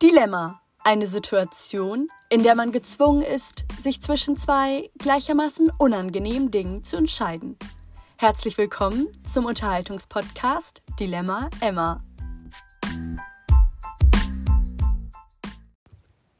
Dilemma. Eine Situation, in der man gezwungen ist, sich zwischen zwei gleichermaßen unangenehmen Dingen zu entscheiden. Herzlich willkommen zum Unterhaltungspodcast Dilemma Emma.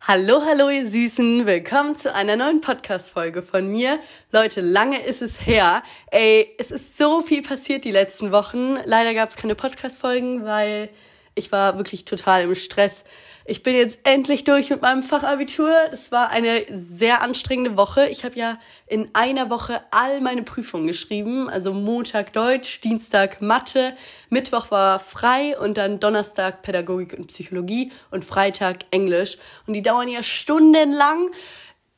Hallo, hallo, ihr Süßen. Willkommen zu einer neuen Podcast-Folge von mir. Leute, lange ist es her. Ey, es ist so viel passiert die letzten Wochen. Leider gab es keine Podcast-Folgen, weil ich war wirklich total im Stress. Ich bin jetzt endlich durch mit meinem Fachabitur. Das war eine sehr anstrengende Woche. Ich habe ja in einer Woche all meine Prüfungen geschrieben. Also Montag Deutsch, Dienstag Mathe, Mittwoch war frei und dann Donnerstag Pädagogik und Psychologie und Freitag Englisch. Und die dauern ja stundenlang.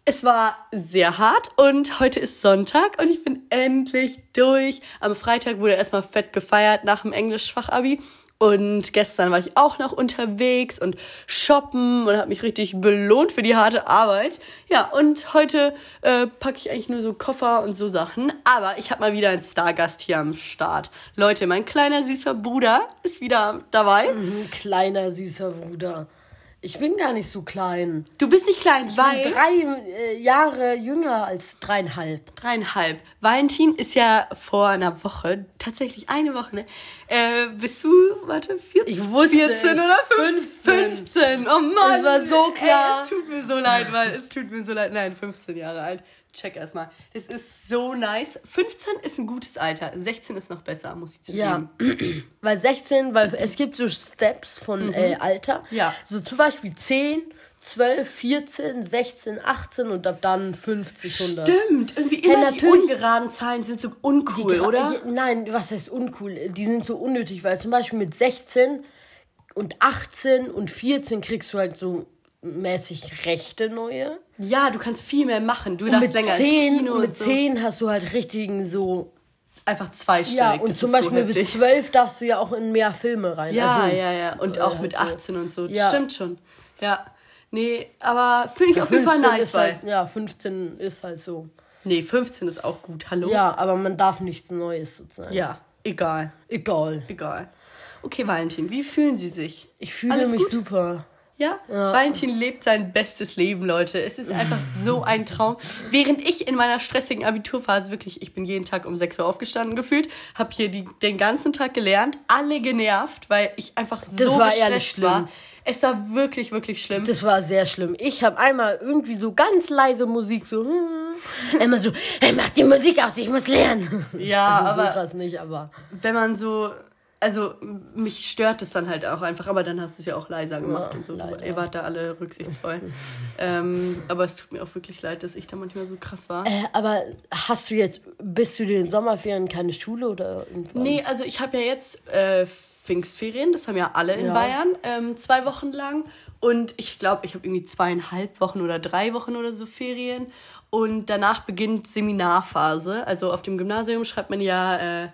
Es war sehr hart und heute ist Sonntag und ich bin endlich durch. Am Freitag wurde erstmal fett gefeiert nach dem Englischfachabi und gestern war ich auch noch unterwegs und shoppen und habe mich richtig belohnt für die harte Arbeit. Ja, und heute äh, packe ich eigentlich nur so Koffer und so Sachen. Aber ich habe mal wieder einen Stargast hier am Start. Leute, mein kleiner süßer Bruder ist wieder dabei. Mhm, kleiner süßer Bruder. Ich bin gar nicht so klein. Du bist nicht klein, Ich weil... bin drei äh, Jahre jünger als dreieinhalb. Dreieinhalb. Valentin ist ja vor einer Woche, tatsächlich eine Woche, ne? Äh, bist du, warte, 14, Ich wusste 14 es. oder 15? 15. 15. Oh Mann. Es war so klar. Ey, es tut mir so leid, weil es tut mir so leid. Nein, 15 Jahre alt. Check erstmal. Das ist so nice. 15 ist ein gutes Alter. 16 ist noch besser, muss ich zugeben. Ja, weil 16, weil es gibt so Steps von äh, Alter. Mhm. Ja. So zum Beispiel 10, 12, 14, 16, 18 und ab dann 50, 100. Stimmt. Irgendwie immer die natürlich. ungeraden Zahlen sind so uncool, oder? Je- Nein, was heißt uncool? Die sind so unnötig, weil zum Beispiel mit 16 und 18 und 14 kriegst du halt so mäßig Rechte neue. Ja, du kannst viel mehr machen. Du Und darfst länger 10, ins Kino mit so. 10 hast du halt richtigen so. Einfach zweistellig. Ja, und das zum ist so Beispiel mit. 12 darfst du ja auch in mehr Filme rein. Ja, also, ja, ja. Und äh, auch mit so. 18 und so. Ja. Stimmt schon. Ja. Nee, aber finde ich auf jeden Fall 15 nice, halt, ja, 15 ist halt so. Nee, 15 ist auch gut. Hallo? Ja, aber man darf nichts Neues sozusagen. Ja, egal. Egal. Egal. Okay, Valentin, wie fühlen Sie sich? Ich fühle Alles mich gut? super. Ja? Valentin lebt sein bestes Leben, Leute. Es ist einfach so ein Traum. Während ich in meiner stressigen Abiturphase wirklich, ich bin jeden Tag um 6 Uhr aufgestanden gefühlt, habe hier die, den ganzen Tag gelernt, alle genervt, weil ich einfach so Das war gestresst ehrlich war. schlimm. Es war wirklich, wirklich schlimm. Das war sehr schlimm. Ich habe einmal irgendwie so ganz leise Musik so. hm, Immer so, hey, mach die Musik aus, ich muss lernen. ja, also aber so krass nicht, aber. wenn man so, also mich stört es dann halt auch einfach, aber dann hast du es ja auch leiser gemacht und so. leider. Ihr wart da alle rücksichtsvoll. ähm, aber es tut mir auch wirklich leid, dass ich da manchmal so krass war. Äh, aber hast du jetzt, bist du den Sommerferien keine Schule oder irgendwas? Nee, also ich habe ja jetzt äh, Pfingstferien, das haben ja alle in Ja. Bayern, ähm, zwei Wochen lang. Und ich glaube, ich habe irgendwie zweieinhalb Wochen oder drei Wochen oder so Ferien. Und danach beginnt Seminarphase. Also auf dem Gymnasium schreibt man ja äh,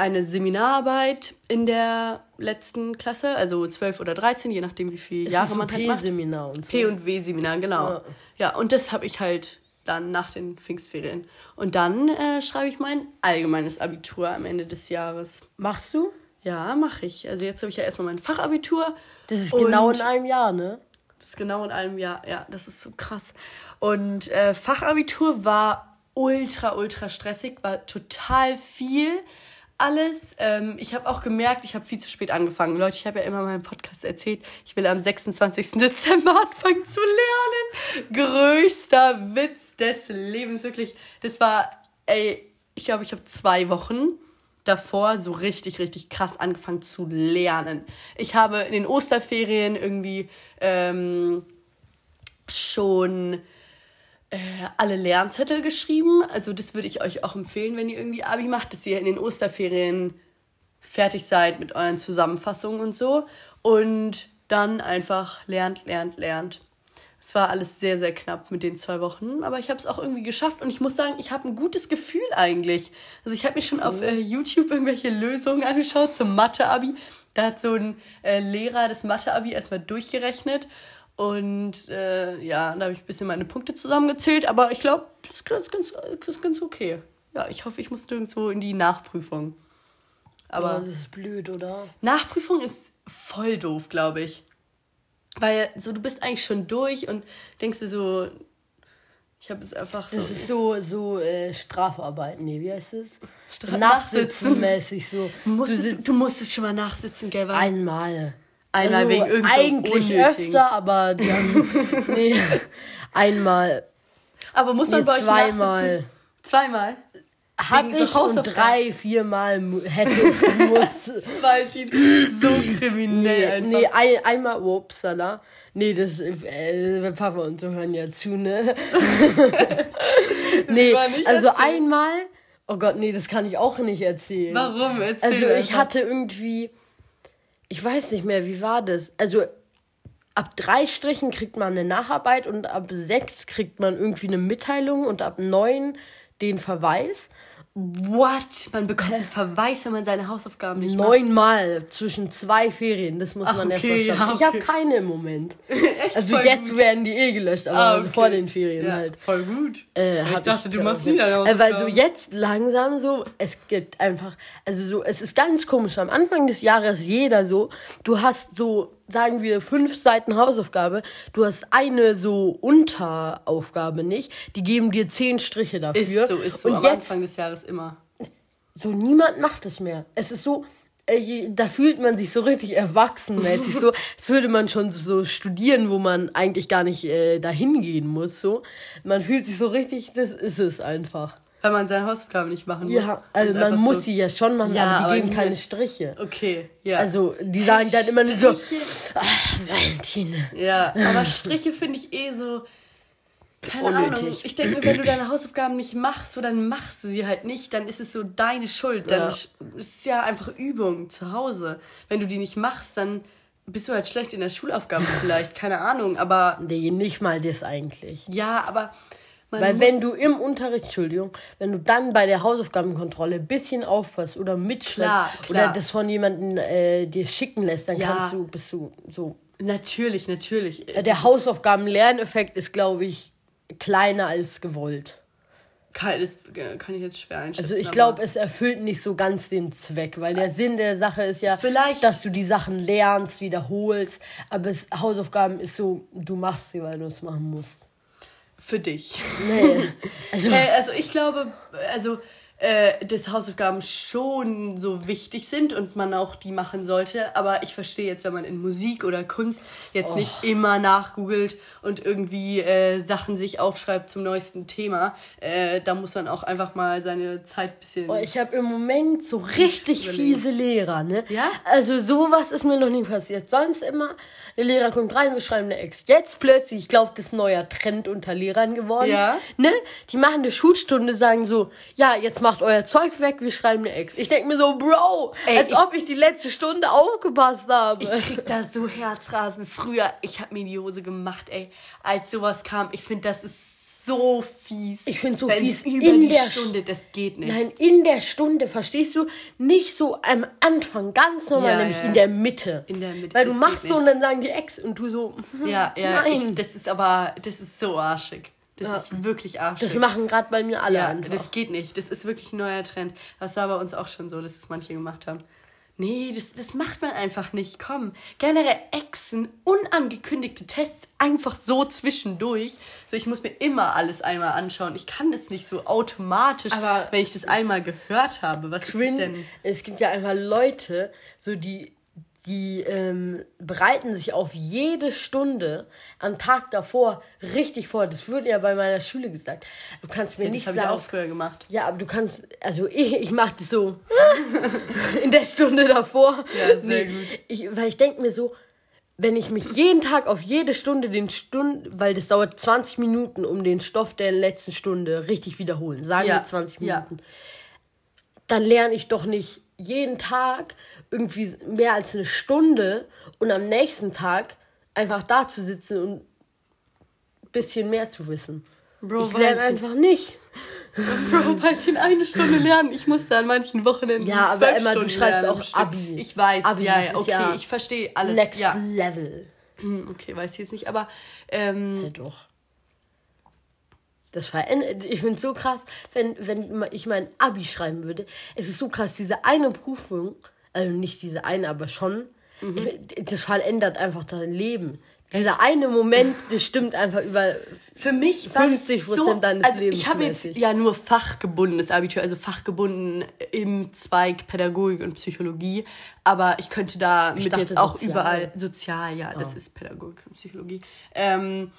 eine Seminararbeit in der letzten Klasse, also 12 oder 13, je nachdem, wie viele Es Jahre ist so man halt macht. P-Seminar und so. P- und W-Seminar, genau. Ja. Ja, und das habe ich halt dann nach den Pfingstferien. Und dann äh, schreibe ich mein allgemeines Abitur am Ende des Jahres. Machst du? Ja, mache ich. Also jetzt habe ich ja erstmal mein Fachabitur. Das ist genau in einem Jahr, ne? Das ist genau in einem Jahr. Ja, das ist so krass. Und äh, Fachabitur war ultra, ultra stressig, war total viel alles. Ähm, ich habe auch gemerkt, ich habe viel zu spät angefangen. Leute, ich habe ja immer in meinem Podcast erzählt, ich will am 26. Dezember anfangen zu lernen. Größter Witz des Lebens, wirklich. Das war, ey, ich glaube, ich habe zwei Wochen davor so richtig, richtig krass angefangen zu lernen. Ich habe in den Osterferien irgendwie ähm, schon äh, alle Lernzettel geschrieben. Also das würde ich euch auch empfehlen, wenn ihr irgendwie Abi macht, dass ihr in den Osterferien fertig seid mit euren Zusammenfassungen und so. Und dann einfach lernt, lernt, lernt. Es war alles sehr, sehr knapp mit den zwei Wochen, aber ich habe es auch irgendwie geschafft und ich muss sagen, ich habe ein gutes Gefühl eigentlich. Also ich habe mir schon auf äh, YouTube irgendwelche Lösungen angeschaut zum Mathe-Abi. Da hat so ein äh, Lehrer das Mathe-Abi erstmal durchgerechnet und äh, ja, da habe ich ein bisschen meine Punkte zusammengezählt, aber ich glaube, das ist ganz, ganz, ganz okay. Ja, ich hoffe, ich muss nirgendwo in die Nachprüfung. Aber Aber das ist blöd, oder? Nachprüfung ist voll doof, glaube ich. Weil so, du bist eigentlich schon durch und denkst dir so, ich habe es einfach so. Das ist so, so äh, Strafarbeit, nee, wie heißt es? Stra- Nachsitzenmäßig so. du, musstest, du, musstest schon mal nachsitzen, gell? Weil Einmal. Einmal wegen irgend so Eigentlich öfter, aber dann, nee, einmal. aber muss man Nee, bei euch zweimal. nachsitzen? Zweimal? Hab Wegen so ich und drei, viermal hätte ich gemusst. Valentin, so kriminell Nee, einfach. nee ein, einmal, upsala. Nee, das, äh, Papa und so hören ja zu, ne? nee, also erzählen. einmal, oh Gott, nee, das kann ich auch nicht erzählen. Warum? Erzähl Also ich einfach. hatte irgendwie, ich weiß nicht mehr, wie war das? Also ab drei Strichen kriegt man eine Nacharbeit und ab sechs kriegt man irgendwie eine Mitteilung und ab neun den Verweis. What? Man bekommt einen Verweis, wenn man seine Hausaufgaben nicht macht. Neunmal zwischen zwei Ferien, das muss Ach, man okay, erstmal schaffen. ja, Ich habe okay. keine im Moment. also voll jetzt gut. werden die eh gelöscht, aber Ah, okay. vor den Ferien Ja, halt. voll gut. Äh, ich dachte, du glaub machst ich. nie deine äh, Weil so Hausaufgaben. jetzt langsam so, es gibt einfach, also so, es ist ganz komisch. Am Anfang des Jahres jeder so, du hast so, sagen wir, fünf Seiten Hausaufgabe, du hast eine so Unteraufgabe nicht, die geben dir zehn Striche dafür. Ist so, ist so. Und am jetzt Anfang des Jahres immer. so niemand macht es mehr. Es ist so, äh, da fühlt man sich so richtig erwachsenmäßig, so als würde man schon so studieren, wo man eigentlich gar nicht äh, dahin gehen muss. So, man fühlt sich so richtig, das ist es einfach. Weil man seine Hausaufgaben nicht machen muss. Ja, also man muss so, sie ja schon machen, Ja, aber aber die geben nie- keine Striche. Okay, ja. Also die sagen dann immer nur so, ach, Valentine. Ja, aber Striche finde ich eh so. Keine Ahnung. Unnötig. Ich denke mir, wenn du deine Hausaufgaben nicht machst, so dann machst du sie halt nicht, dann ist es so deine Schuld. Dann Ja. ist es ja einfach Übung zu Hause. Wenn du die nicht machst, dann bist du halt schlecht in der Schulaufgabe vielleicht, keine Ahnung. Aber Nee, nicht mal das eigentlich. ja, aber man Weil wenn du im Unterricht, Entschuldigung, wenn du dann bei der Hausaufgabenkontrolle ein bisschen aufpasst oder mitschleppst oder das von jemandem äh, dir schicken lässt, dann Ja. kannst du, bist du so. natürlich, natürlich. Der Hausaufgaben-Lerneffekt ist, glaube ich, kleiner als gewollt. kann, das kann ich jetzt schwer einschätzen. Also ich glaube, es erfüllt nicht so ganz den Zweck, weil der Sinn der Sache ist ja, Vielleicht- dass du die Sachen lernst, wiederholst, aber es, Hausaufgaben ist so, du machst sie, weil du es machen musst. Für dich. Nee. Also, Äh, also ich glaube, also äh, dass Hausaufgaben schon so wichtig sind und man auch die machen sollte. Aber ich verstehe jetzt, wenn man in Musik oder Kunst jetzt nicht immer nachgoogelt und irgendwie äh, Sachen sich aufschreibt zum neuesten Thema, äh, da muss man auch einfach mal seine Zeit ein bisschen. Oh, ich habe im Moment so richtig überlegen. fiese Lehrer, ne? Ja? Also sowas ist mir noch nie passiert. Sonst immer, der Lehrer kommt rein, wir schreiben eine Ex. Jetzt plötzlich, ich glaube, das ist ein neuer Trend unter Lehrern geworden. Ja. Ne? Die machen eine Schulstunde, sagen so, ja, jetzt macht euer Zeug weg, wir schreiben eine Ex. Ich denk mir so, Bro, Ey, als ich- ob ich die letzte Stunde aufgepasst habe. Ich krieg da so Herzrasen. Früher, ich hab mir die Hose gemacht, ey, als sowas kam. Ich finde, das ist so fies. Ich find so Wenn fies über in die der Stunde, das geht nicht. Nein, in der Stunde, verstehst du? Nicht so am Anfang, ganz normal, Ja, nämlich ja. in der Mitte. In der Mitte, Weil du machst so und dann sagen die Ex und du so, Ja, ja, Nein. ich, das ist aber, das ist so arschig. Das ist wirklich arschig. das machen gerade bei mir alle ja, einfach. das geht nicht. Das ist wirklich ein neuer Trend. Das war bei uns auch schon so, dass es manche gemacht haben. Nee, das, das macht man einfach nicht. Komm. Generell Exen, unangekündigte Tests, einfach so zwischendurch. So, ich muss mir immer alles einmal anschauen. Ich kann das nicht so automatisch, Aber- wenn ich das einmal gehört habe. Was ist Quinn, denn? es gibt ja einfach Leute, so die, die ähm, bereiten sich auf jede Stunde am Tag davor richtig vor. Das wurde ja bei meiner Schule gesagt. Du kannst mir Das nicht habe ich sagen. auch früher gemacht. Ja, aber du kannst, also ich, ich mache das so in der Stunde davor. Ja, sehr gut. Ich, weil ich denke mir so, wenn ich mich jeden Tag auf jede Stunde den Stunden, weil das dauert 20 Minuten, um den Stoff der letzten Stunde richtig wiederholen, sagen Ja, wir 20 ja. Minuten, dann lerne ich doch nicht jeden Tag irgendwie mehr als eine Stunde und am nächsten Tag einfach da zu sitzen und ein bisschen mehr zu wissen. Bro, ich lerne Valentin. einfach nicht. Bro, halt in eine Stunde lernen. Ich musste an manchen Wochenenden Ja, aber zwölf Emma, du Stunden schreibst lernen auch. Abi. Ich weiß, Abi, ja, ja, okay, ja ich verstehe alles. Next ja. Level. Hm, Okay, weiß ich jetzt nicht, aber ähm, Ja, doch. Das verändert. Ich finde es so krass, wenn, wenn ich mein Abi schreiben würde. Es ist so krass, diese eine Prüfung, also nicht diese eine, aber schon, Mhm. ich, das verändert einfach dein Leben. Dieser eine Moment bestimmt einfach über Für mich war es 50% so, deines also Lebens ich habe jetzt ja nur fachgebundenes Abitur, also fachgebunden im Zweig Pädagogik und Psychologie, aber ich könnte da mit dachte jetzt auch sozial. überall sozial, ja, das ist Pädagogik und Psychologie. Ähm,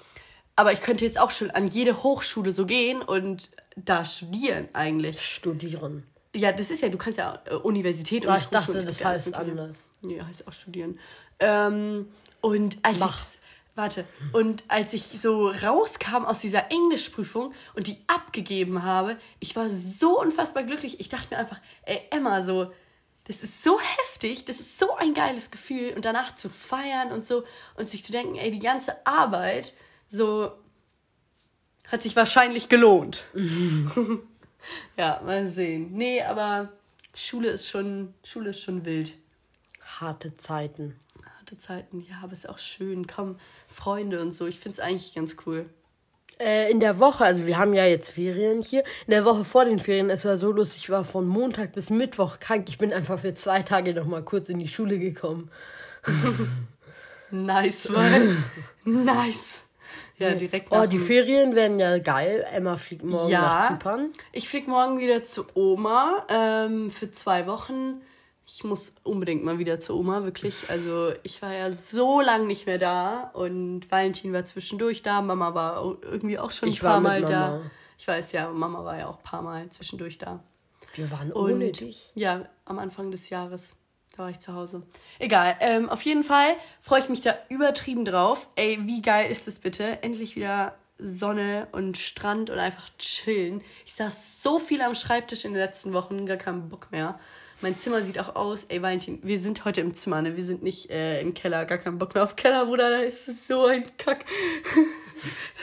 aber ich könnte jetzt auch schon an jede Hochschule so gehen und da studieren eigentlich. Studieren. Ja, das ist ja, du kannst ja äh, Universität und ich dachte, Hochschule, das heißt anders. Nee, heißt auch studieren. Ähm, und als Mach. ich, warte, und als ich so rauskam aus dieser Englischprüfung und die abgegeben habe, ich war so unfassbar glücklich. Ich dachte mir einfach, ey, Emma, so, das ist so heftig, das ist so ein geiles Gefühl und danach zu feiern und so und sich zu denken, ey, die ganze Arbeit, so, hat sich wahrscheinlich gelohnt. ja, mal sehen. Nee, aber Schule ist schon, Schule ist schon wild. Harte Zeiten. Harte Zeiten, ja, aber ist auch schön. Komm, Freunde und so. Ich find's eigentlich ganz cool. Äh, in der Woche, also wir haben ja jetzt Ferien hier. In der Woche vor den Ferien, es war so lustig, ich war von Montag bis Mittwoch krank. Ich bin einfach für zwei Tage noch mal kurz in die Schule gekommen. Nice, Mann. nice. Ja, direkt Oh, die Ferien werden ja geil. Emma fliegt morgen Ja. nach Zypern. Ich flieg morgen wieder zu Oma ähm, für zwei Wochen. Ich muss unbedingt mal wieder zu Oma, wirklich. Also ich war ja so lange nicht mehr da und Valentin war zwischendurch da. Mama war irgendwie auch schon ein Ich paar war mit Mal da. Mama. Ich weiß ja, Mama war ja auch ein paar Mal zwischendurch da. Wir waren Und ohne dich. ja, am Anfang des Jahres. Da war ich zu Hause. Egal. Ähm, auf jeden Fall freue ich mich da übertrieben drauf. Ey, wie geil ist es bitte? Endlich wieder Sonne und Strand und einfach chillen. Ich saß so viel am Schreibtisch in den letzten Wochen, gar keinen Bock mehr. Mein Zimmer sieht auch aus. Ey, Valentin, wir sind heute im Zimmer, ne? Wir sind nicht äh, im Keller, gar keinen Bock mehr auf Keller, Bruder. Da ist es so ein Kack.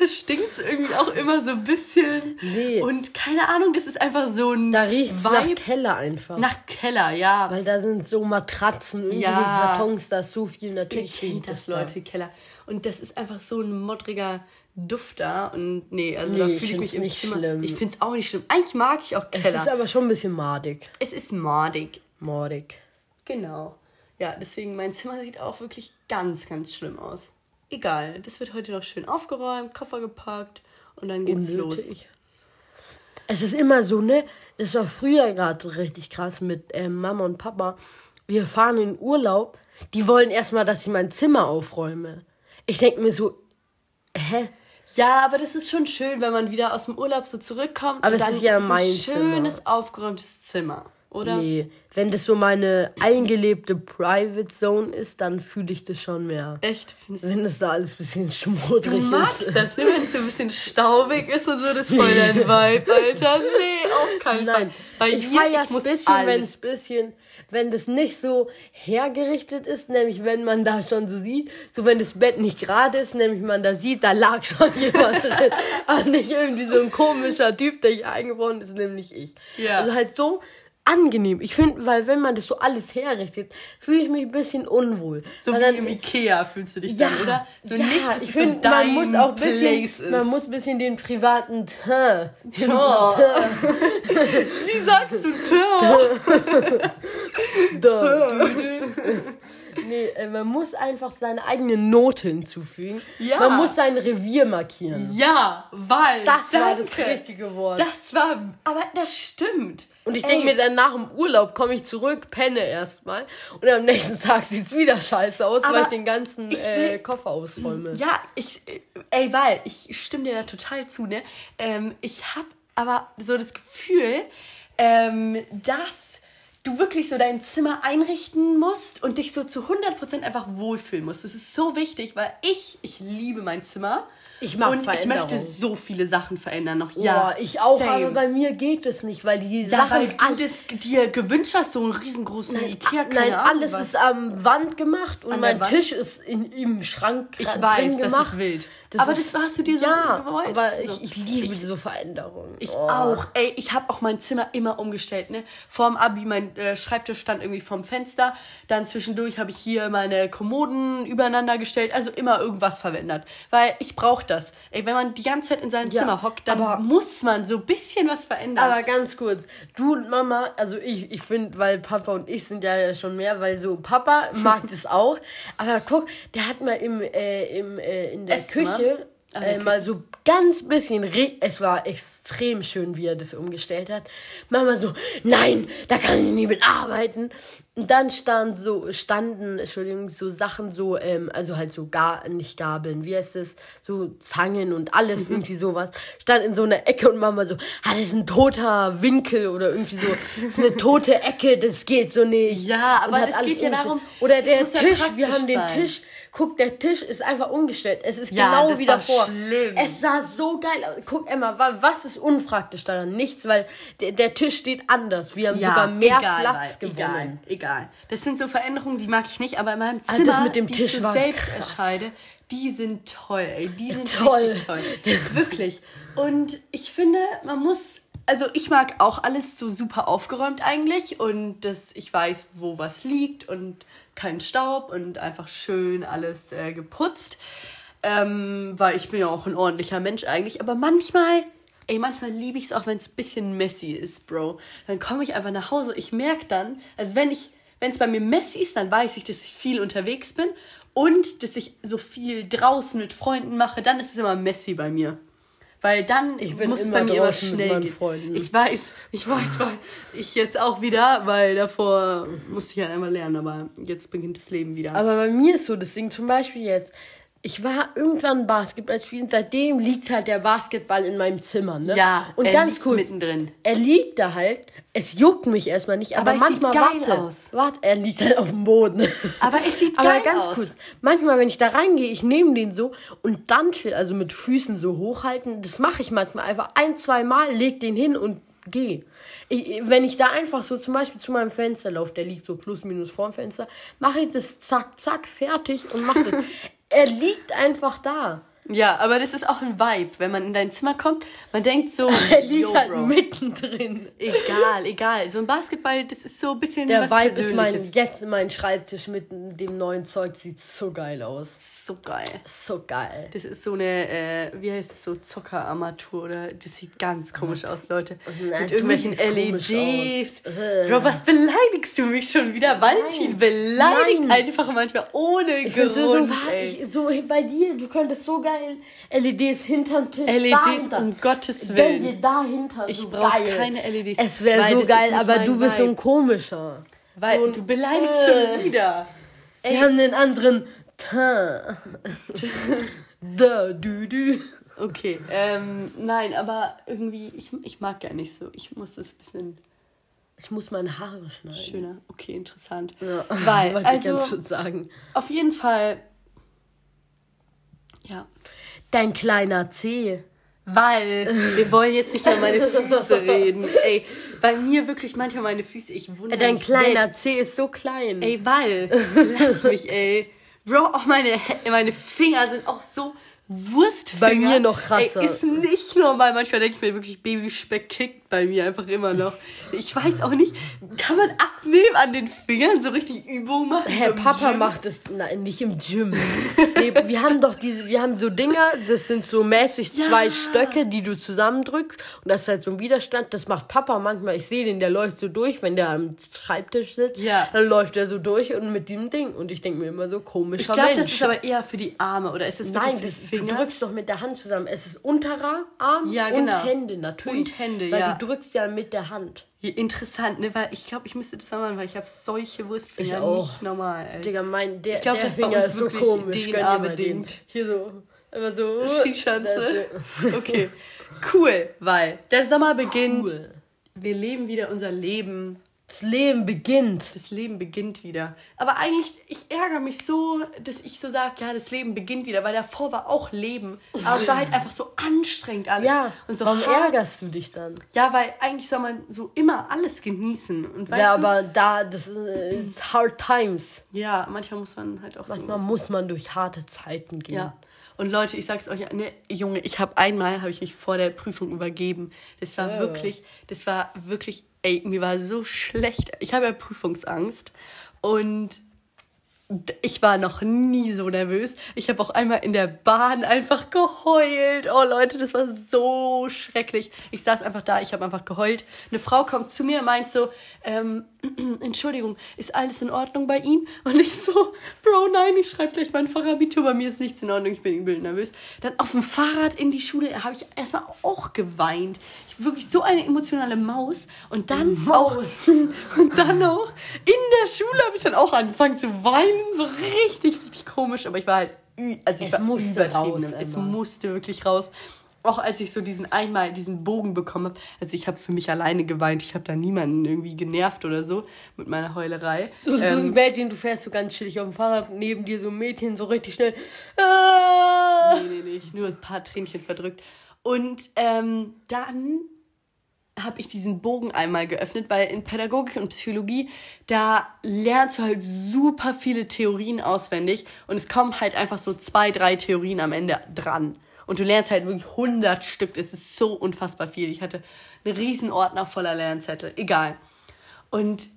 da stinkt's irgendwie auch immer so ein bisschen. Nee. Und keine Ahnung, das ist einfach so ein Da riecht's nach Vibe. Keller einfach. Nach Keller, ja. Weil da sind so Matratzen, irgendwelche Ja. Kartons, da ist so viel. Ihr Natürlich kennt riecht das, da. Leute, Keller. Und das ist einfach so ein modriger Duft da. Und nee, also Nee, da ich fühle ich find's mich im nicht Zimmer. schlimm. Ich finde es auch nicht schlimm. Eigentlich mag ich auch Es Keller. ist aber schon ein bisschen madig. es ist mordig. Mordig. Genau. Ja, deswegen, mein Zimmer sieht auch wirklich ganz, ganz schlimm aus. Egal, das wird heute noch schön aufgeräumt, Koffer gepackt und dann geht's los. Unnötig. Es ist immer so, ne? Das war früher gerade richtig krass mit ähm, Mama und Papa. Wir fahren in Urlaub. Die wollen erstmal, dass ich mein Zimmer aufräume. Ich denke mir so, hä? Ja, aber das ist schon schön, wenn man wieder aus dem Urlaub so zurückkommt. Aber und es dann ist ja ein mein schönes, Zimmer. aufgeräumtes Zimmer, oder? Nee, wenn das so meine eingelebte Private Zone ist, dann fühle ich das schon mehr. Echt? Findest Wenn das da alles ein bisschen schmuddrig Du magst ist. das, ne? wenn es so ein bisschen staubig ist und so, das ist voll dein Vibe, Alter. Nee, auf keinen Fall. Nein, Bei ich muss ein bisschen, wenn es bisschen, wenn das nicht so hergerichtet ist, nämlich wenn man da schon so sieht, so wenn das Bett nicht gerade ist, nämlich man da sieht, da lag schon jemand drin, aber nicht irgendwie so ein komischer Typ, der hier eingebrochen ist, nämlich ich. Ja. Also halt so angenehm. Ich finde, weil wenn man das so alles herrichtet, fühle ich mich ein bisschen unwohl. So Weil wie dann- im Ikea fühlst du dich ja, dann, oder? So ja, nicht, ich so finde, dein man muss auch ein bisschen, ist. man muss ein bisschen den privaten. Teint Wie sagst du Tor? Da. nee, äh, man muss einfach seine eigene Note hinzufügen. Ja. Man muss sein Revier markieren. Ja, weil. Das war das danke. richtige Wort. Das war, aber das stimmt. und ich denke mir dann nach dem Urlaub komme ich zurück, penne erstmal und am nächsten Tag sieht's wieder scheiße aus, weil Aber ich den ganzen ich äh, will- Koffer ausräume. Ja, ich, ey, weil, ich stimme dir da total zu, ne? Ähm, ich habe aber so das Gefühl, ähm, dass du wirklich so dein Zimmer einrichten musst und dich so zu 100% einfach wohlfühlen musst. Das ist so wichtig, weil ich, ich liebe mein Zimmer. Ich mag Und ich möchte so viele Sachen verändern noch. Ja, Ja, ich auch, same. aber bei mir geht es nicht, weil die Ja, Sachen weil du das dir gewünscht hast, so einen riesengroßen Ikea, keine Nein, Ahnung alles was. ist am Wand gemacht und An mein? Tisch ist in, im Schrank Ich drin weiß, das gemacht. ist wild. Das aber ist- das hast du dir so Ja, gewollt. aber so. ich, ich liebe diese Veränderungen. Ich Oh. auch. Ey, ich habe auch mein Zimmer immer umgestellt, ne? Vorm Abi mein äh, Schreibtisch stand irgendwie vom Fenster. Dann zwischendurch habe ich hier meine Kommoden übereinander gestellt. Also immer irgendwas verwendet. Weil ich brauche das. Ey, wenn man die ganze Zeit in seinem Ja, Zimmer hockt, dann muss man so ein bisschen was verändern. Aber ganz kurz, du und Mama, also ich, ich finde, weil Papa und ich sind ja schon mehr, weil so Papa mag das auch. Aber guck, der hat mal im, äh, im, äh, in der Esszimmer? Küche Ah, in der äh, mal so ganz bisschen, es war extrem schön, wie er das umgestellt hat. Mama so, nein, da kann ich nie mit arbeiten. Und dann stand so, standen, Entschuldigung, so Sachen so, ähm, also halt so gar, nicht Gabeln, wie heißt das, so Zangen und alles, Mhm. irgendwie sowas, stand in so einer Ecke und Mama so, ah, das ist ein toter Winkel oder irgendwie so, das ist eine tote Ecke, das geht so nicht. Ja, aber es geht ja darum, Oder es der Tisch, wir haben den sein. Tisch, guck, der Tisch ist einfach umgestellt. Es ist Ja, genau wie davor. schlimm. Es sah so geil aus. Guck, Emma, wa- was ist unpraktisch daran? Nichts, weil der, der Tisch steht anders. Wir haben sogar mehr Platz weil- gewonnen. Egal, egal. Das sind so Veränderungen, die mag ich nicht, aber in meinem Ah, Zimmer, das mit dem die Tisch ich selbst krass. entscheide, die sind toll, ey. Die sind Toll. toll. Wirklich. Und ich finde, man muss, also ich mag auch alles so super aufgeräumt eigentlich und dass ich weiß, wo was liegt und kein Staub und einfach schön alles äh, geputzt. Ähm, weil ich bin ja auch ein ordentlicher Mensch eigentlich, aber manchmal Ey, manchmal liebe ich es auch, wenn es ein bisschen messy ist, Bro. Dann komme ich einfach nach Hause. Ich merke dann, also wenn ich, wenn es bei mir messy ist, dann weiß ich, dass ich viel unterwegs bin und dass ich so viel draußen mit Freunden mache. Dann ist es immer messy bei mir. Weil dann Ich bin muss es bei mir immer schnell gehen. Freunden. Ich weiß, ich weiß, weil ich jetzt auch wieder, weil davor musste ich halt einmal lernen, aber jetzt beginnt das Leben wieder. Aber bei mir ist so das Ding, zum Beispiel jetzt, ich war irgendwann Basketball spielen, seitdem liegt halt der Basketball in meinem Zimmer, ne? Ja, und er ganz liegt kurz, mittendrin. Er liegt da halt, es juckt mich erstmal nicht, aber, Aber manchmal warte, aus. warte, er liegt halt auf dem Boden. Aber es sieht aber geil ganz aus. kurz, manchmal wenn ich da reingehe, ich nehme den so und dann also mit Füßen so hochhalten, das mache ich manchmal einfach ein, zwei Mal, leg den hin und geh. Ich, wenn ich da einfach so zum Beispiel zu meinem Fenster laufe, der liegt so plus minus vorm Fenster, mache ich das zack, zack, fertig und mache das. er liegt einfach da. Ja, aber das ist auch ein Vibe, wenn man in dein Zimmer kommt. Man denkt so, Er liegt halt Bro. mittendrin. Egal, egal. So ein Basketball, das ist so ein bisschen Der was Vibe ist mein, jetzt mein Schreibtisch mit dem neuen Zeug, sieht so geil aus. So geil. So geil. Das ist so eine, äh, wie heißt es so, Zockerarmatur oder das sieht ganz komisch aus, Leute. Nein, Mit irgendwelchen LEDs. Äh. Bro, was beleidigst du mich schon wieder? Valentin beleidigt Nein. einfach manchmal ohne Ich find so, so, Grund. so bei dir, du könntest so geil LEDs hinterm Tisch. LEDs, um Gottes Willen. dir dahinter. Ich so brauch geil. keine LEDs, Es wäre so das geil, aber du bist so ein komischer. Weil so ein- du beleidigst Äh. schon wieder. Wir haben den anderen. Da, du, du. Okay, ähm, nein, aber irgendwie, ich, ich mag ja nicht so. Ich muss es ein bisschen Ich muss meine Haare schneiden. schöner. Okay, interessant. Ja, Weil, wollte ich also, ganz schon sagen. auf jeden Fall, ja. Dein kleiner Zeh. Weil, wir wollen jetzt nicht über meine Füße reden. Ey, bei mir wirklich manchmal meine Füße, ich wundere Dein mich kleiner selbst. Zeh ist so klein. Ey, weil, lass mich, ey. Bro, auch meine, meine Finger sind auch so Wurstfinger. Bei mir noch krasser. Ey, ist nicht normal. Manchmal denke ich mir wirklich, Babyspeck kickt bei mir einfach immer noch. Ich weiß auch nicht, kann man abnehmen an den Fingern, so richtig Übungen machen? Herr so Papa Gym? macht es nein, nicht im Gym. nee, wir haben doch diese, wir haben so Dinger, das sind so mäßig zwei Stöcke, die du zusammendrückst und das ist halt so ein Widerstand. Das macht Papa manchmal. Ich sehe den, der läuft so durch, wenn der am Schreibtisch sitzt. Ja. Dann läuft er so durch und mit diesem Ding und ich denke mir immer so komisch. Ich glaube, das ist aber eher für die Arme, oder ist das wirklich Nein, für die du Finger? drückst doch mit der Hand zusammen. Es ist unterer Arm Ja, genau. und Hände natürlich. Und Hände, weil ja. du drückst ja mit der Hand. Interessant, ne? Weil ich glaube, ich müsste das mal machen, weil ich habe solche Wurstfinger Ich auch. nicht normal, ey. Digga, mein, der, Ich glaub, der das Finger ist so komisch. DNA-bedingt. den. Hier so. Immer so. Skischanze. Okay, cool, weil der Sommer beginnt. Cool. Wir leben wieder unser Leben. Das Leben beginnt. Das Leben beginnt wieder. Aber eigentlich, ich ärgere mich so, dass ich so sage, ja, das Leben beginnt wieder, weil davor war auch Leben. Aber es war halt einfach so anstrengend alles. Ja, und so warum hart. ärgerst du dich dann? Ja, weil eigentlich soll man so immer alles genießen. Und weißt ja, du, aber da, das ist äh, it's hard times. ja, manchmal muss man halt auch so. Manchmal muss man durch harte Zeiten gehen. Ja. Und Leute, ich sag's euch, ne, Junge, ich habe einmal habe ich mich vor der Prüfung übergeben. Das war Ja. wirklich, das war wirklich ey, mir war so schlecht. Ich habe ja Prüfungsangst und ich war noch nie so nervös. Ich habe auch einmal in der Bahn einfach geheult. Oh Leute, das war so schrecklich. Ich saß einfach da, ich habe einfach geheult. Eine Frau kommt zu mir, meint so, ähm, Entschuldigung, ist alles in Ordnung bei ihm? Und ich so, Bro, nein, ich schreibe gleich mein Fachabitur, bei mir ist nichts in Ordnung, ich bin übel nervös. Dann auf dem Fahrrad in die Schule habe ich erstmal auch geweint. Ich wirklich so eine emotionale Maus. Und dann Maus. und dann auch in der Schule habe ich dann auch angefangen zu weinen, so richtig, richtig komisch. Aber ich war halt, also ich Es war musste raus, es musste wirklich raus. Auch als ich so diesen einmal diesen Bogen bekommen habe, also ich habe für mich alleine geweint, ich habe da niemanden irgendwie genervt oder so mit meiner Heulerei. So, so Ähm, ein Mädchen, du fährst so ganz chillig auf dem Fahrrad, neben dir so ein Mädchen so richtig schnell. Ah! Nee, nee, nee, nur ein paar Tränchen verdrückt. Und ähm, dann habe ich diesen Bogen einmal geöffnet, weil in Pädagogik und Psychologie, da lernst du halt super viele Theorien auswendig und es kommen halt einfach so zwei, drei Theorien am Ende dran. Und du lernst halt wirklich 100 Stück. Es ist so unfassbar viel. Ich hatte einen riesen Ordner voller Lernzettel. Egal. Und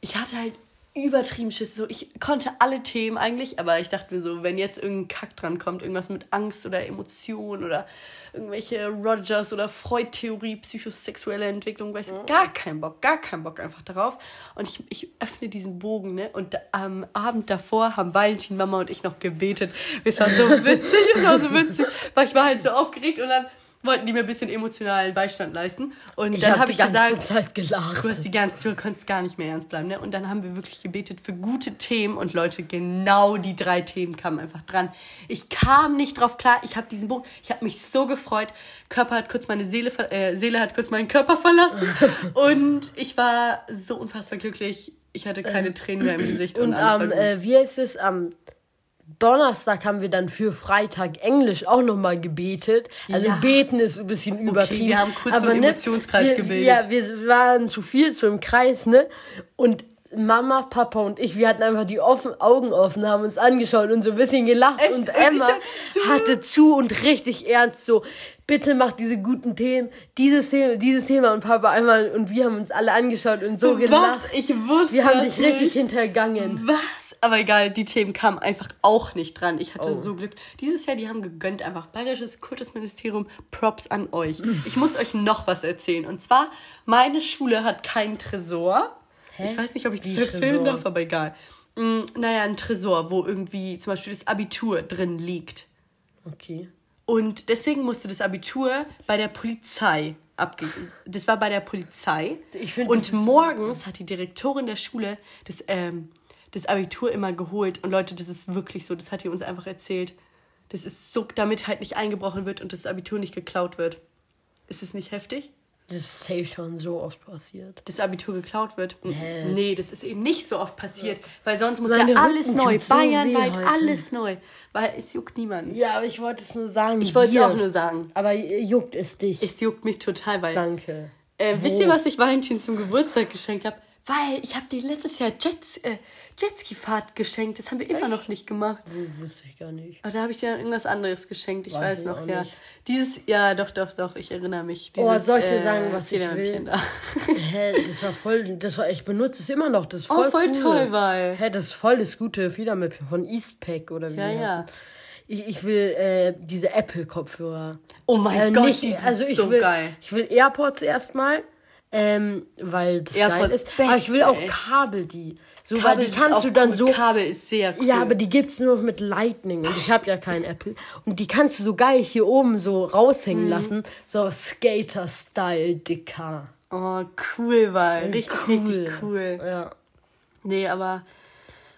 ich hatte halt übertrieben Schiss. So, ich konnte alle Themen eigentlich, aber ich dachte mir so, wenn jetzt irgendein Kack dran kommt, irgendwas mit Angst oder Emotion oder irgendwelche Rogers oder Freud-Theorie, psychosexuelle Entwicklung, weiß ich, gar keinen Bock, gar keinen Bock einfach darauf. Und ich, ich öffne diesen Bogen, ne? Und am Abend davor haben Valentin, Mama und ich noch gebetet. Es war so witzig, es war so witzig, weil ich war halt so aufgeregt und dann wollten die mir ein bisschen emotionalen Beistand leisten. Und Ich dann habe die ich ganze gesagt, Zeit gelacht. Du, hast die ganz, du konntest gar nicht mehr ernst bleiben, ne? Und dann haben wir wirklich gebetet für gute Themen und Leute, genau die drei Themen kamen einfach dran. Ich kam nicht drauf klar, ich habe diesen Bogen, ich habe mich so gefreut. Körper hat kurz meine Seele, äh, Seele hat kurz meinen Körper verlassen und ich war so unfassbar glücklich. Ich hatte keine Tränen mehr im Gesicht und, Und am, äh, wie heißt es, am Donnerstag haben wir dann für Freitag Englisch auch nochmal gebetet. Also Ja. beten ist ein bisschen übertrieben. wir haben kurz so einen ne, Emotionskreis wir, gebildet. Ja, wir waren zu viel, so im Kreis, ne? Und Mama, Papa und ich, wir hatten einfach die offen, Augen offen, haben uns angeschaut und so ein bisschen gelacht. Echt? Und Emma hatte zu. hatte zu und richtig ernst so, bitte mach diese guten Themen, dieses Thema, dieses Thema und Papa einmal und wir haben uns alle angeschaut und so gelacht. Was? Ich wusste Wir haben dich richtig hintergangen. Was? Aber egal, die Themen kamen einfach auch nicht dran. Ich hatte Oh. so Glück. Dieses Jahr, die haben gegönnt einfach. Bayerisches Kultusministerium, Props an euch. Ich muss euch noch was erzählen. Und zwar, meine Schule hat keinen Tresor. Ich weiß nicht, ob ich das Wie erzählen Tresor? darf, aber egal. Mm, naja, ein Tresor, wo irgendwie zum Beispiel das Abitur drin liegt. Okay. Und deswegen musste das Abitur bei der Polizei abge... Das war bei der Polizei. Find, und morgens hat die Direktorin der Schule das, ähm, das Abitur immer geholt. Und Leute, das ist wirklich so. Das hat die uns einfach erzählt. Das ist so, damit halt nicht eingebrochen wird und das Abitur nicht geklaut wird. Ist es nicht heftig? Das ist safe schon so oft passiert. Das Abitur geklaut wird. Hä? Nee, das ist eben nicht so oft passiert. Weil sonst muss Meine ja alles Rücken neu. so Bayernweit heute. alles neu. Weil es juckt niemanden. Ja, aber ich wollte es nur sagen. Ich wollte es auch nur sagen. Aber juckt es dich. Es juckt mich total, weil Danke. Äh, wisst ihr, was ich Valentin zum Geburtstag geschenkt habe? Weil ich habe dir letztes Jahr Jets, äh, Jetski-Fahrt geschenkt. Das haben wir immer noch nicht gemacht. Hm, Wusste ich gar nicht. Aber da habe ich dir dann irgendwas anderes geschenkt. Ich Weiß weiß, ich noch, ja. nicht. Dieses, ja, doch, doch, doch. Ich erinnere mich. Oh, Dieses, soll ich dir äh, sagen, was ich will? Da. Hä, das war voll, das war, ich benutze es immer noch, das ist voll Oh, voll cool. toll, weil. Hä, das ist voll das gute Federmäppchen von Eastpak oder wie Ja, ja. Ich, ich will äh, diese Apple-Kopfhörer. Oh mein Äh, Gott, nicht- die sind also ich so will, geil. Ich will AirPods erstmal, ähm, weil das geil AirPods ist. Aber ich will auch. Kabel, die. So, Kabel weil die kannst du dann so. Kabel ist sehr cool. Ja, aber die gibt's nur noch mit Lightning und ich habe ja kein Apple. Und die kannst du so geil hier oben so raushängen Mhm. lassen. So Skater-Style, dicker. Oh, cool, weil. Richtig, cool. richtig cool. Ja. Nee, aber.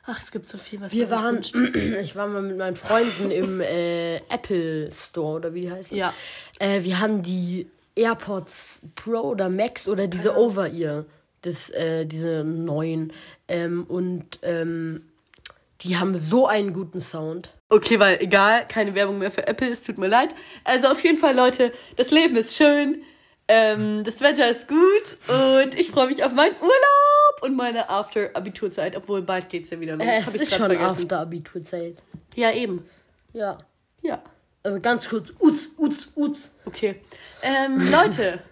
Ach, es gibt so viel, was Wir waren, ich war mal mit meinen Freunden im äh, Apple Store oder wie die heißen. Ja. Äh, wir haben die AirPods Pro oder Max oder diese Over-Ear, das, äh, diese neuen. Ähm, und ähm, die haben so einen guten Sound. Okay, weil egal, keine Werbung mehr für Apple, es tut mir leid. Also auf jeden Fall, Leute, das Leben ist schön, ähm, das Wetter ist gut und ich freue mich auf meinen Urlaub und meine After-Abiturzeit, obwohl bald geht's ja wieder los. Äh, es ist schon. After-Abiturzeit. Ja, eben. Ja. Ja. Aber ganz kurz, Uz, Uz, Uz. Okay. Ähm, Leute.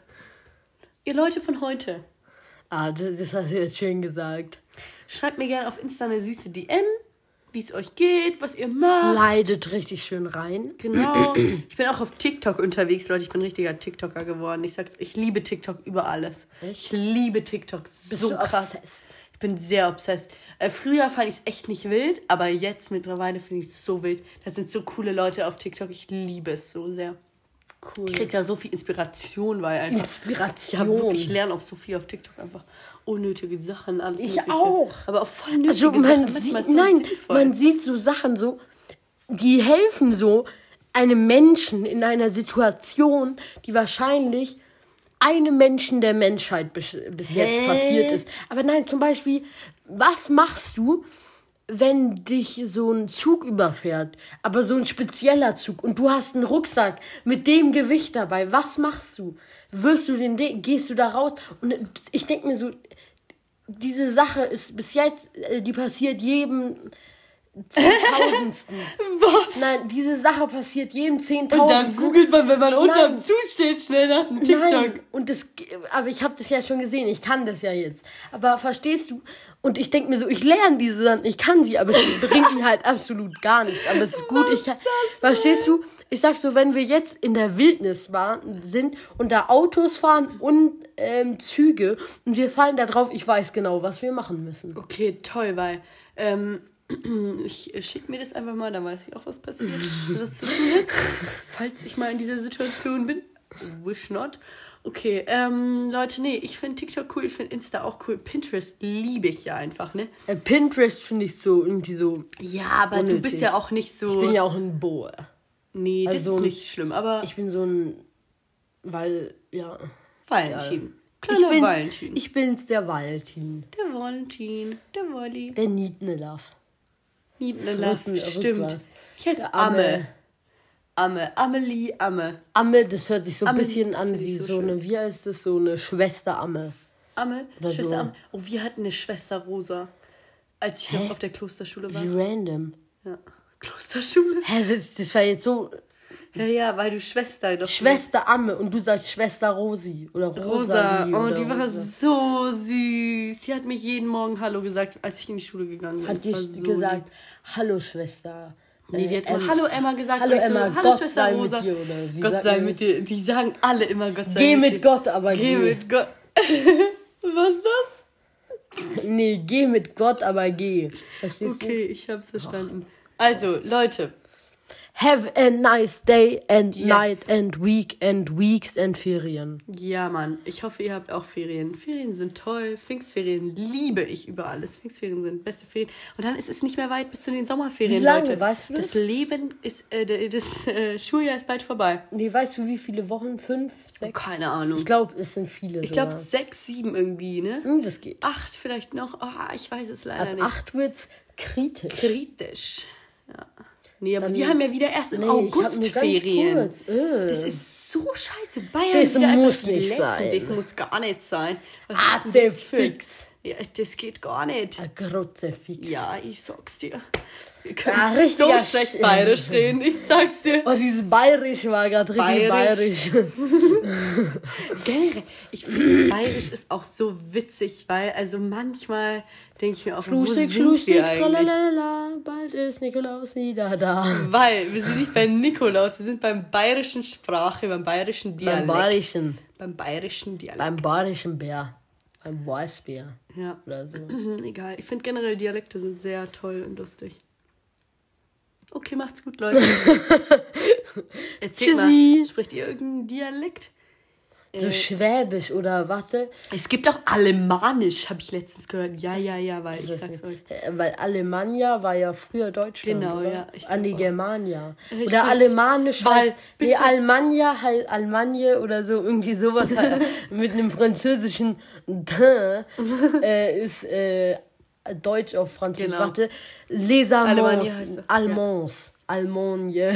Ihr Leute von heute. Ah, das, das hast du jetzt schön gesagt. Schreibt mir gerne auf Insta eine süße DM, wie es euch geht, was ihr macht. Slidet richtig schön rein. Genau. Ich bin auch auf TikTok unterwegs, Leute. Ich bin richtiger TikToker geworden. Ich sag's, ich liebe TikTok über alles. Ich liebe TikTok Bist so du krass. obsessed? Ich bin sehr obsessed. Äh, früher fand ich es echt nicht wild, aber jetzt mittlerweile finde ich es so wild. Da sind so coole Leute auf TikTok. Ich liebe es so sehr. Cool. Ich krieg da so viel Inspiration, weil einfach. Inspiration. Ich, ich lerne auch so viel auf TikTok einfach. Unnötige Sachen, alles Ich Mögliche. auch. Aber auch voll nötige Also man Sachen. sieht, so nein, sinnvoll. man sieht so Sachen so, die helfen so einem Menschen in einer Situation, die wahrscheinlich einem Menschen der Menschheit bis, bis jetzt Hä? passiert ist. Aber nein, zum Beispiel, was machst du, wenn dich so ein Zug überfährt, aber so ein spezieller Zug und du hast einen Rucksack mit dem Gewicht dabei, was machst du? Wirst du den, De- gehst du da raus? Und ich denke mir so, diese Sache ist bis jetzt, äh, die passiert jedem Zehntausendsten. Was? Nein, diese Sache passiert jedem Und dann Zehntausendsten. googelt man, wenn man unterm Nein. Zug steht, schnell nach dem TikTok. Nein, und das, aber ich habe das ja schon gesehen, ich kann das ja jetzt. Aber verstehst du? Und ich denke mir so, ich lerne diese Sachen, ich kann sie, aber es bringt mir halt absolut gar nichts. Aber es ist gut, ich kann, verstehst du? Ich sag so, wenn wir jetzt in der Wildnis waren, sind und da Autos fahren und ähm, Züge und wir fallen da drauf, ich weiß genau, was wir machen müssen. Okay, toll, weil ähm, ich schicke mir das einfach mal, dann weiß ich auch, was passiert, was ist. Falls ich mal in dieser Situation bin. Wish not. Okay, ähm, Leute, nee, ich finde TikTok cool, ich finde Insta auch cool. Pinterest liebe ich ja einfach, ne? Äh, Pinterest finde ich so irgendwie so. Ja, aber du Unnötig. bist ja auch nicht so. Ich bin ja auch ein Bohr. nee, das also- ist nicht schlimm, aber Ich bin so ein. Weil, ja. Valentin. Ich Kleiner bin's, Valentin. ich bin's, der Valentin. der Valentin, der Wolli. Der Niednelaf. Niedenlaf, Rücken- stimmt. Ich heiße Der Amme. Amme. Amme. Amelie Amme. Amme, das hört sich so ein bisschen an wie so so, eine, wie heißt das, so eine Schwester Amme. Amme, Oder Schwester so. Amme. Oh, wir hatten eine Schwester Rosa, als ich noch auf der Klosterschule war. Wie random. Ja. Klosterschule? Hä, das, das war jetzt so Ja, ja, weil du Schwester doch. Schwester Amme und du sagst Schwester Rosi oder Rosa. Rosa. Oh, die war so süß. Sie hat mir jeden Morgen Hallo gesagt, als ich in die Schule gegangen bin. Hat war so gesagt, hallo Schwester. Nee, die hat Äh, immer Hallo Emma gesagt. hallo Emma, so, Hallo Gott Schwester sei mit Rosa. dir, oder wie Gott sei mit dir. Die sagen alle immer Gott sei Geh mit mit dir. Gott, aber Geh geh. mit Gott. Was ist das? Nee, geh mit Gott, aber geh. Verstehst Okay, ich hab's verstanden. Also, Leute, du? Have a nice day and Yes. night and week and weeks and Ferien. Ja, Mann. Ich hoffe, ihr habt auch Ferien. Ferien sind toll. Pfingstferien liebe ich über alles. Pfingstferien sind beste Ferien. Und dann ist es nicht mehr weit bis zu den Sommerferien, Wie lange, Leute. weißt du das? Das Leben ist, äh, das äh, Schuljahr ist bald vorbei. Nee, weißt du, wie viele Wochen? Fünf, sechs? Keine Ahnung. Ich glaube, es sind viele. Ich glaube sechs, sieben irgendwie, ne? Hm, das geht. Acht vielleicht noch. Ah, ich weiß es leider Ab nicht. acht wird's kritisch. Kritisch. Ja. Nee, aber Dann- wir haben ja wieder erst im Nee, August Ferien. Äh. Das ist so scheiße. Bayern Das muss nicht Letzten. sein. Das muss gar nicht sein. Was Ah, ist denn das für- fix. Ja, das geht gar nicht. Ein Kruzifix. Ja, ich sag's dir. Wir können Ah, so schlecht Sch- bayerisch reden, ich sag's dir. Oh, dieses Bayerisch war gerade richtig Bayerisch. Generell, ich finde, bayerisch ist auch so witzig, weil, also manchmal denke ich mir auch, wo Schlusig, sind schlusig, wir eigentlich? bald ist Nikolaus wieder da. Weil, wir sind nicht bei Nikolaus, wir sind beim bayerischen Sprache, beim bayerischen Dialekt. Beim Bayerischen. Beim bayerischen Dialekt. Beim Bayerischen Bär. Beim Weißbär. Ja. Oder so. Mhm, egal. Ich finde generell Dialekte sind sehr toll und lustig. Okay, macht's gut, Leute. Erzählt Tschüssi. mal, spricht ihr irgendeinen Dialekt? So Schwäbisch oder warte. Es gibt auch Alemanisch, habe ich letztens gehört. Ja, ja, ja, weil ich sag's euch. Äh, Weil Alemannia war ja früher Deutschland. Genau, oder? ja, An die. Germania. Ich Oder weiß, Alemanisch weil, heißt. Nee, bitte. Almania heißt Almanie oder so, irgendwie sowas halt, mit einem französischen D äh, ist äh, Deutsch auf Französisch. Genau. Warte. Les Allemands. Allemands. Almonie.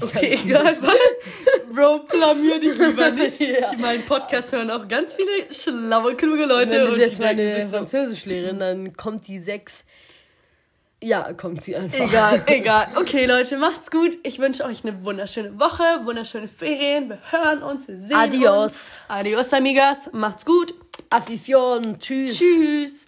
Okay, egal. Bro, blamier dich lieber nicht. Ich meine, Podcast hören auch ganz viele schlaue, kluge Leute. Wenn das jetzt meine Französischlehrerin, dann kommt die sechs. Ja, kommt sie einfach. Egal, egal. Okay, Leute, macht's gut. Ich wünsche euch eine wunderschöne Woche, wunderschöne Ferien. Wir hören uns, sehen Adios. uns. Adios, amigas. Macht's gut. Afición. Tschüss. Tschüss.